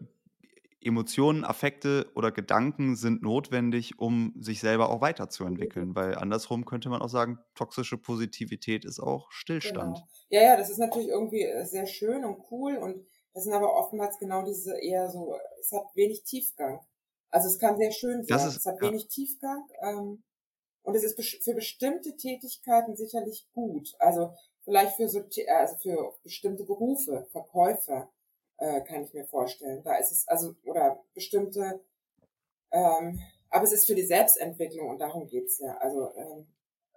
Emotionen, Affekte oder Gedanken sind notwendig, um sich selber auch weiterzuentwickeln. Weil andersrum könnte man auch sagen, toxische Positivität ist auch Stillstand. Genau. Ja, ja, das ist natürlich irgendwie äh, sehr schön und cool und das sind aber oftmals genau diese eher so, es hat wenig Tiefgang. Also es kann sehr schön sein, ist, es hat ja. wenig Tiefgang. Ähm, und es ist für bestimmte Tätigkeiten sicherlich gut. Also vielleicht für so, also für bestimmte Berufe, Verkäufer. äh, kann ich mir vorstellen. Da ist es, also, oder bestimmte, ähm, aber es ist für die Selbstentwicklung und darum geht's ja. Also ähm,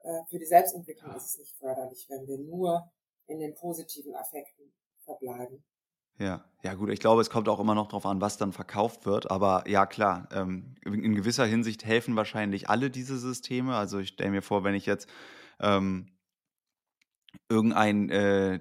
äh, für die Selbstentwicklung ist es nicht förderlich, wenn wir nur in den positiven Affekten verbleiben. Ja, ja gut, ich glaube, es kommt auch immer noch darauf an, was dann verkauft wird. Aber ja, klar, ähm, in gewisser Hinsicht helfen wahrscheinlich alle diese Systeme. Also ich stelle mir vor, wenn ich jetzt ähm, irgendein äh,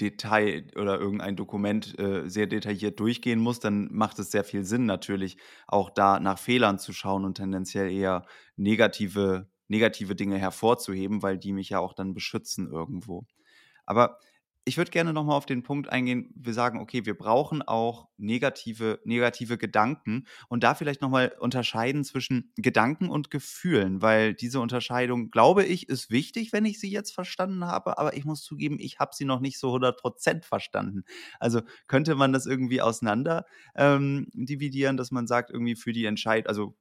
Detail oder irgendein Dokument äh, sehr detailliert durchgehen muss, dann macht es sehr viel Sinn natürlich, auch da nach Fehlern zu schauen und tendenziell eher negative, negative Dinge hervorzuheben, weil die mich ja auch dann beschützen irgendwo. Aber ich würde gerne nochmal auf den Punkt eingehen, wir sagen, okay, wir brauchen auch negative, negative Gedanken und da vielleicht nochmal unterscheiden zwischen Gedanken und Gefühlen, weil diese Unterscheidung, glaube ich, ist wichtig, wenn ich sie jetzt verstanden habe, aber ich muss zugeben, ich habe sie noch nicht so 100% verstanden. Also könnte man das irgendwie auseinander ähm, dividieren, dass man sagt, irgendwie für die Entscheidung, also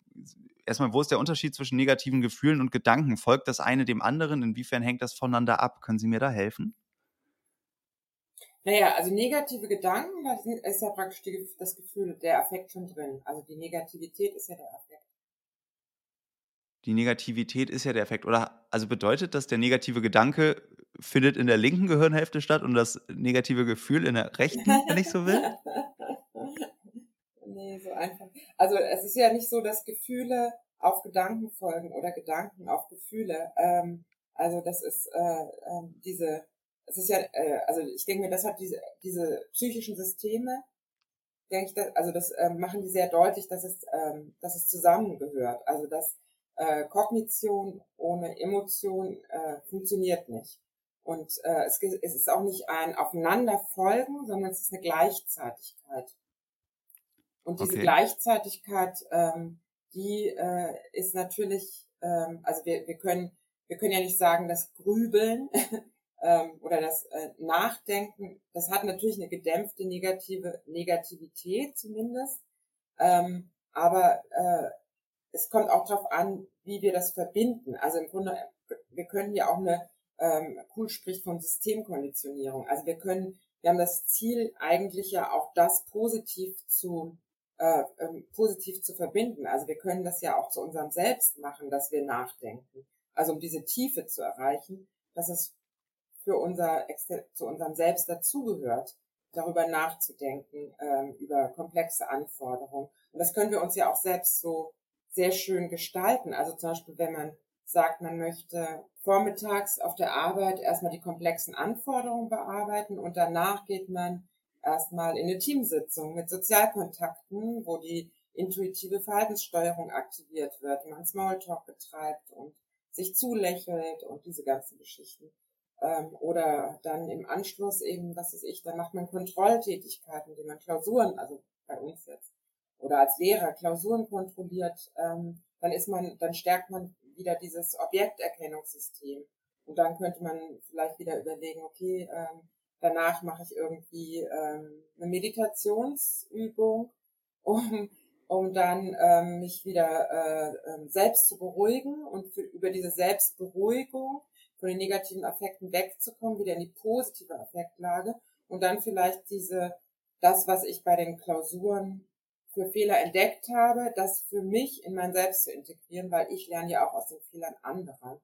erstmal, wo ist der Unterschied zwischen negativen Gefühlen und Gedanken? Folgt das eine dem anderen? Inwiefern hängt das voneinander ab? Können Sie mir da helfen? Naja, also negative Gedanken, da ist ja praktisch die, das Gefühl, der Affekt schon drin. Also die Negativität ist ja der Affekt. Die Negativität ist ja der Effekt. Oder also bedeutet das, der negative Gedanke findet in der linken Gehirnhälfte statt und das negative Gefühl in der rechten, wenn ich so will? nee, so einfach. Also es ist ja nicht so, dass Gefühle auf Gedanken folgen oder Gedanken auf Gefühle. Ähm, also das ist äh, äh, diese es ist ja, äh, also ich denke mir, das hat diese, diese psychischen Systeme, denke ich, dass, also das äh, machen die sehr deutlich, dass es, ähm, dass es zusammengehört. Also dass äh, Kognition ohne Emotion äh, funktioniert nicht. Und äh, es, es ist auch nicht ein Aufeinanderfolgen, sondern es ist eine Gleichzeitigkeit. Und diese okay. Gleichzeitigkeit, ähm, die äh, ist natürlich, ähm, also wir, wir können, wir können ja nicht sagen, dass Grübeln ähm, oder das äh, Nachdenken, das hat natürlich eine gedämpfte negative Negativität zumindest, ähm, aber äh, es kommt auch darauf an, wie wir das verbinden. Also im Grunde, wir können ja auch eine, ähm, cool spricht von Systemkonditionierung. Also wir können, wir haben das Ziel eigentlich ja auch das positiv zu äh, ähm, positiv zu verbinden. Also wir können das ja auch zu unserem Selbst machen, dass wir nachdenken. Also um diese Tiefe zu erreichen, dass es für unser, zu unserem Selbst dazugehört, darüber nachzudenken, ähm, über komplexe Anforderungen. Und das können wir uns ja auch selbst so sehr schön gestalten. Also zum Beispiel, wenn man sagt, man möchte vormittags auf der Arbeit erstmal die komplexen Anforderungen bearbeiten und danach geht man erstmal in eine Teamsitzung mit Sozialkontakten, wo die intuitive Verhaltenssteuerung aktiviert wird, man Smalltalk betreibt und sich zulächelt und diese ganzen Geschichten. Ähm, oder dann im Anschluss eben, was weiß ich, dann macht man Kontrolltätigkeiten, indem man Klausuren, also bei uns jetzt, oder als Lehrer Klausuren kontrolliert, ähm, dann ist man, dann stärkt man wieder dieses Objekterkennungssystem. Und dann könnte man vielleicht wieder überlegen, okay, ähm, danach mache ich irgendwie ähm, eine Meditationsübung, um, um dann ähm, mich wieder äh, ähm, selbst zu beruhigen und für, über diese Selbstberuhigung von den negativen Affekten wegzukommen, wieder in die positive Affektlage und dann vielleicht diese, das, was ich bei den Klausuren für Fehler entdeckt habe, das für mich in mein Selbst zu integrieren, weil ich lerne ja auch aus den Fehlern anderer.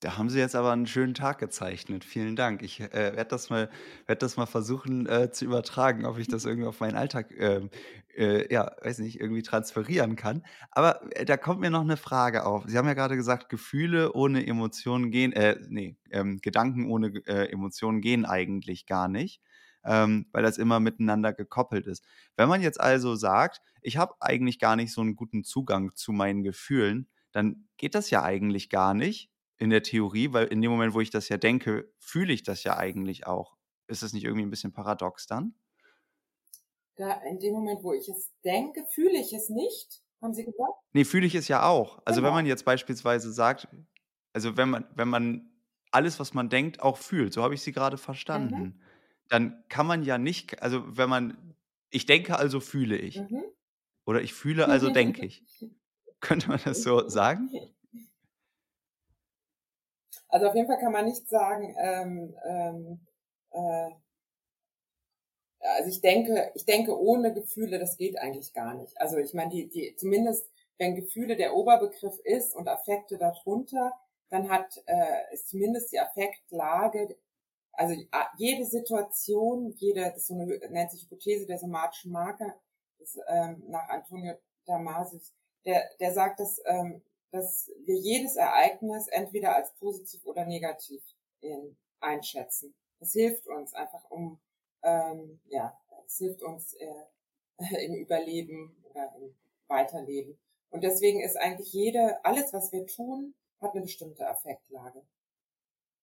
Da haben Sie jetzt aber einen schönen Tag gezeichnet. Vielen Dank. Ich äh, werde das mal, werde das mal versuchen äh, zu übertragen, ob ich das irgendwie auf meinen Alltag, äh, äh, ja, weiß nicht, irgendwie transferieren kann. Aber äh, da kommt mir noch eine Frage auf. Sie haben ja gerade gesagt, Gefühle ohne Emotionen gehen, äh, nee, ähm, Gedanken ohne äh, Emotionen gehen eigentlich gar nicht, ähm, weil das immer miteinander gekoppelt ist. Wenn man jetzt also sagt, ich habe eigentlich gar nicht so einen guten Zugang zu meinen Gefühlen, dann geht das ja eigentlich gar nicht in der Theorie, weil in dem Moment, wo ich das ja denke, fühle ich das ja eigentlich auch. Ist das nicht irgendwie ein bisschen paradox dann? Da, in dem Moment, wo ich es denke, fühle ich es nicht, haben Sie gesagt? Nee, fühle ich es ja auch. Also genau. wenn man jetzt beispielsweise sagt, also wenn man, wenn man alles, was man denkt, auch fühlt, so habe ich Sie gerade verstanden, mhm. dann kann man ja nicht, also wenn man, ich denke, also fühle ich. Mhm. Oder ich fühle, also denke ich. Könnte man das so sagen? Also auf jeden Fall kann man nicht sagen, ähm, ähm, äh, also ich denke, ich denke, ohne Gefühle, das geht eigentlich gar nicht. Also ich meine, die, die, zumindest wenn Gefühle der Oberbegriff ist und Affekte darunter, dann hat äh, ist zumindest die Affektlage, also jede Situation, jede, das ist so eine, nennt sich Hypothese der somatischen Marke, das, ähm, nach Antonio Damasis, der, der sagt, dass, ähm, dass wir jedes Ereignis entweder als positiv oder negativ in, einschätzen. Das hilft uns einfach, um ähm, ja, es hilft uns äh, im Überleben oder im Weiterleben. Und deswegen ist eigentlich jede, alles, was wir tun, hat eine bestimmte Affektlage.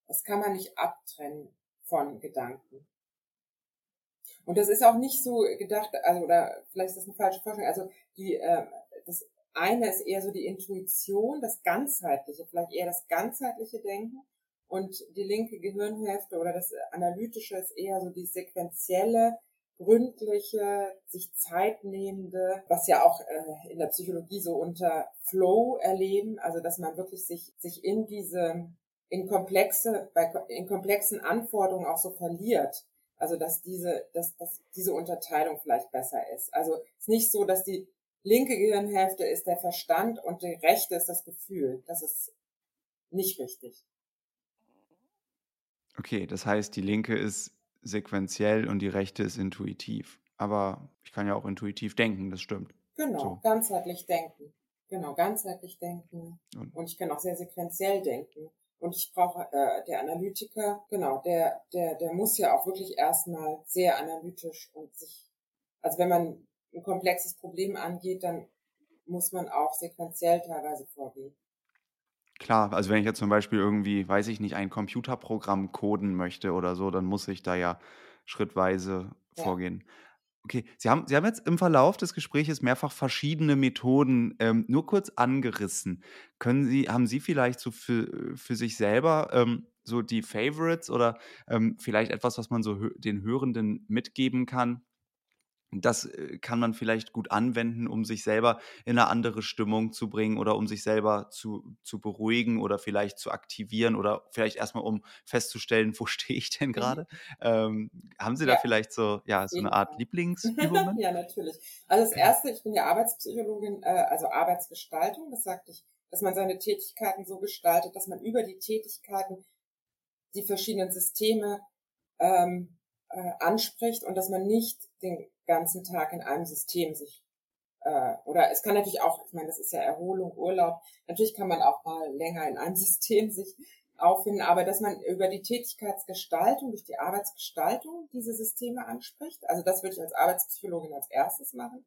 Das kann man nicht abtrennen von Gedanken. Und das ist auch nicht so gedacht, also, oder vielleicht ist das eine falsche Vorstellung, also die, äh, das eine ist eher so die Intuition, das ganzheitliche, vielleicht eher das ganzheitliche Denken und die linke Gehirnhälfte oder das Analytische ist eher so die sequentielle, gründliche, sich Zeit nehmende, was ja auch äh, in der Psychologie so unter Flow erleben, also dass man wirklich sich, sich in diese, in komplexe, bei, in komplexen Anforderungen auch so verliert. Also dass diese, dass, dass diese Unterteilung vielleicht besser ist. Also es ist nicht so, dass die linke Gehirnhälfte ist der Verstand und die rechte ist das Gefühl. Das ist nicht richtig. Okay, das heißt, die linke ist sequenziell und die rechte ist intuitiv. Aber ich kann ja auch intuitiv denken, das stimmt. Genau, so. ganzheitlich denken. Genau, ganzheitlich denken. Und, und ich kann auch sehr sequenziell denken. Und ich brauche äh, der Analytiker, genau, der, der, der muss ja auch wirklich erstmal sehr analytisch und sich, also wenn man ein komplexes Problem angeht, dann muss man auch sequenziell teilweise vorgehen. Klar, also wenn ich jetzt zum Beispiel irgendwie, weiß ich nicht, ein Computerprogramm coden möchte oder so, dann muss ich da ja schrittweise Ja. vorgehen. Okay, Sie haben, Sie haben jetzt im Verlauf des Gesprächs mehrfach verschiedene Methoden ähm, nur kurz angerissen. Können Sie, haben Sie vielleicht so für, für sich selber ähm, so die Favorites oder ähm, vielleicht etwas, was man so den Hörenden mitgeben kann? Das äh, kann man vielleicht gut anwenden, um sich selber in eine andere Stimmung zu bringen oder um sich selber zu, zu beruhigen oder vielleicht zu aktivieren oder vielleicht erstmal um festzustellen, wo stehe ich denn Mhm. gerade? Ähm, haben Sie da vielleicht so, ja, so eine Art. Lieblingsübungen? Ja, natürlich. Also das Erste, ich bin ja Arbeitspsychologin, äh, also Arbeitsgestaltung, das sagte ich, dass man seine Tätigkeiten so gestaltet, dass man über die Tätigkeiten die verschiedenen Systeme ähm, äh, anspricht und dass man nicht den ganzen Tag in einem System sich äh, oder es kann natürlich auch, ich meine, das ist ja Erholung, Urlaub, natürlich kann man auch mal länger in einem System sich auffinden, aber dass man über die Tätigkeitsgestaltung, durch die Arbeitsgestaltung diese Systeme anspricht, also das würde ich als Arbeitspsychologin als erstes machen.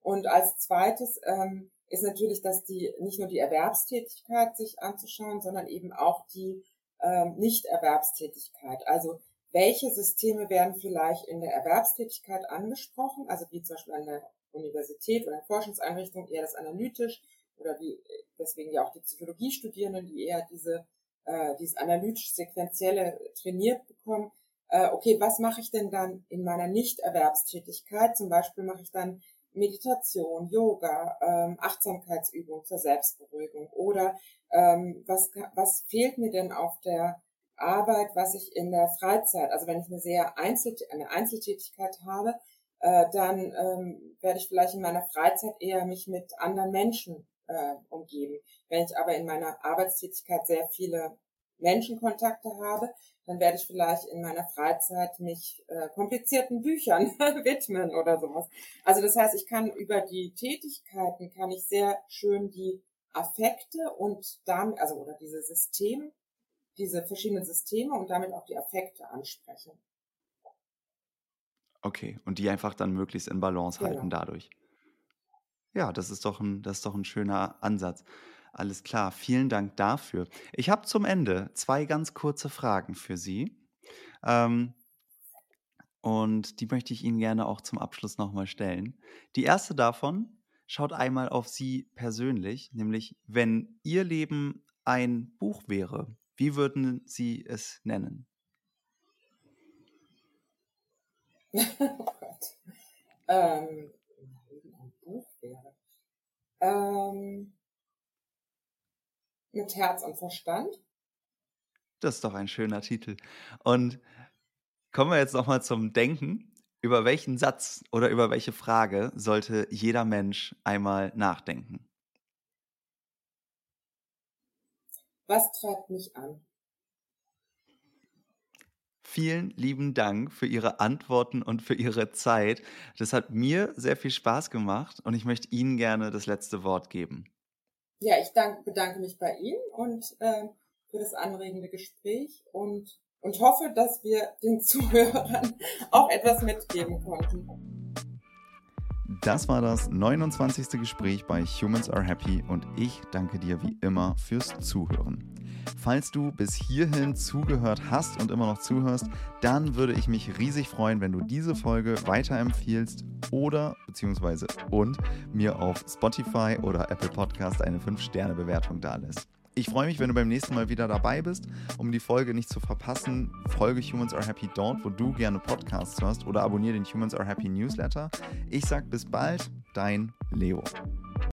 Und als zweites ähm, ist natürlich, dass die nicht nur die Erwerbstätigkeit sich anzuschauen, sondern eben auch die ähm, Nicht-Erwerbstätigkeit. Also welche Systeme werden vielleicht in der Erwerbstätigkeit angesprochen, also wie zum Beispiel an der Universität oder in Forschungseinrichtung eher das analytisch oder wie deswegen ja auch die Psychologiestudierenden, die eher diese äh, dieses analytisch-sequenzielle trainiert bekommen. Äh, okay, was mache ich denn dann in meiner Nicht-Erwerbstätigkeit? Zum Beispiel mache ich dann Meditation, Yoga, ähm, Achtsamkeitsübung zur Selbstberuhigung oder ähm, was, was fehlt mir denn auf der Arbeit, was ich in der Freizeit, also wenn ich eine sehr Einzel eine Einzeltätigkeit habe, äh, dann ähm, werde ich vielleicht in meiner Freizeit eher mich mit anderen Menschen äh, umgeben. Wenn ich aber in meiner Arbeitstätigkeit sehr viele Menschenkontakte habe, dann werde ich vielleicht in meiner Freizeit mich äh, komplizierten Büchern widmen oder sowas. Also das heißt, ich kann über die Tätigkeiten kann ich sehr schön die Affekte und damit, also oder diese Systeme diese verschiedenen Systeme und damit auch die Affekte ansprechen. Okay, und die einfach dann möglichst in Balance genau. halten dadurch. Ja, das ist doch ein, das ist doch ein schöner Ansatz. Alles klar, vielen Dank dafür. Ich habe zum Ende zwei ganz kurze Fragen für Sie. Ähm, und die möchte ich Ihnen gerne auch zum Abschluss nochmal stellen. Die erste davon schaut einmal auf Sie persönlich, nämlich wenn Ihr Leben ein Buch wäre, wie würden Sie es nennen? oh Gott. Ähm, ein Buch wäre. Ähm, mit Herz und Verstand. Das ist doch ein schöner Titel. Und kommen wir jetzt nochmal zum Denken. Über welchen Satz oder über welche Frage sollte jeder Mensch einmal nachdenken? Was treibt mich an? Vielen lieben Dank für Ihre Antworten und für Ihre Zeit. Das hat mir sehr viel Spaß gemacht und ich möchte Ihnen gerne das letzte Wort geben. Ja, ich danke, bedanke mich bei Ihnen und äh, für das anregende Gespräch und, und hoffe, dass wir den Zuhörern auch etwas mitgeben konnten. Das war das 29. Gespräch bei Humans Are Happy und ich danke dir wie immer fürs Zuhören. Falls du bis hierhin zugehört hast und immer noch zuhörst, dann würde ich mich riesig freuen, wenn du diese Folge weiterempfiehlst oder beziehungsweise und mir auf Spotify oder Apple Podcast eine 5-Sterne-Bewertung dalässt. Ich freue mich, wenn du beim nächsten Mal wieder dabei bist. Um die Folge nicht zu verpassen, folge Humans Are Happy dort, wo du gerne Podcasts hörst oder abonniere den Humans Are Happy Newsletter. Ich sag bis bald, dein Leo.